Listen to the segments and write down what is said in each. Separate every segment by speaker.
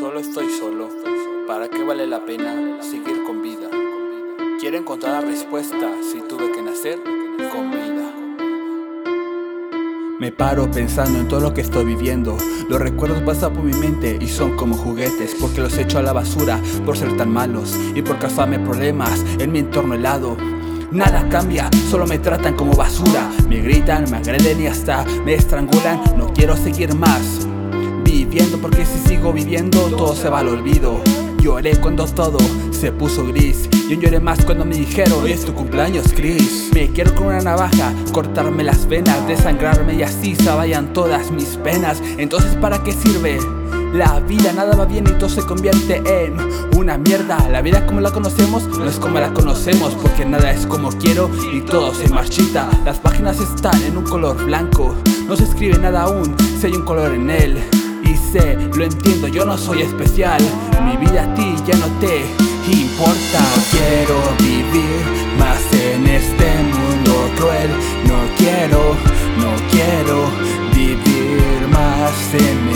Speaker 1: solo estoy solo, ¿para qué vale la pena seguir con vida? Quiero encontrar la respuesta si tuve que nacer con vida. Me paro pensando en todo lo que estoy viviendo. Los recuerdos pasan por mi mente y son como juguetes porque los echo a la basura por ser tan malos y por causarme problemas en mi entorno helado. Nada cambia, solo me tratan como basura. Me gritan, me agreden y hasta me estrangulan. No quiero seguir más viviendo porque si sigo viviendo todo se va al olvido. Lloré cuando todo se puso gris. Yo lloré más cuando me dijeron Hoy es tu cumpleaños, Chris. Me quiero con una navaja cortarme las venas, desangrarme y así se vayan todas mis penas. Entonces, ¿para qué sirve? La vida nada va bien y todo se convierte en una mierda. La vida como la conocemos no es como la conocemos porque nada es como quiero y todo se marchita. Las páginas están en un color blanco, no se escribe nada aún si hay un color en él. Y sé, lo entiendo, yo no soy especial. Mi vida a ti ya no te importa.
Speaker 2: quiero vivir más en este mundo cruel. No quiero, no quiero vivir más en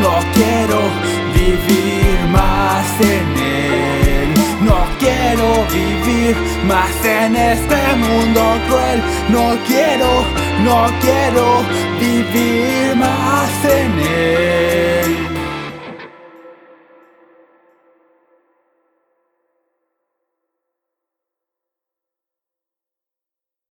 Speaker 2: no quiero vivir más en él. No quiero vivir más en este mundo cruel. No quiero, no quiero vivir más en él.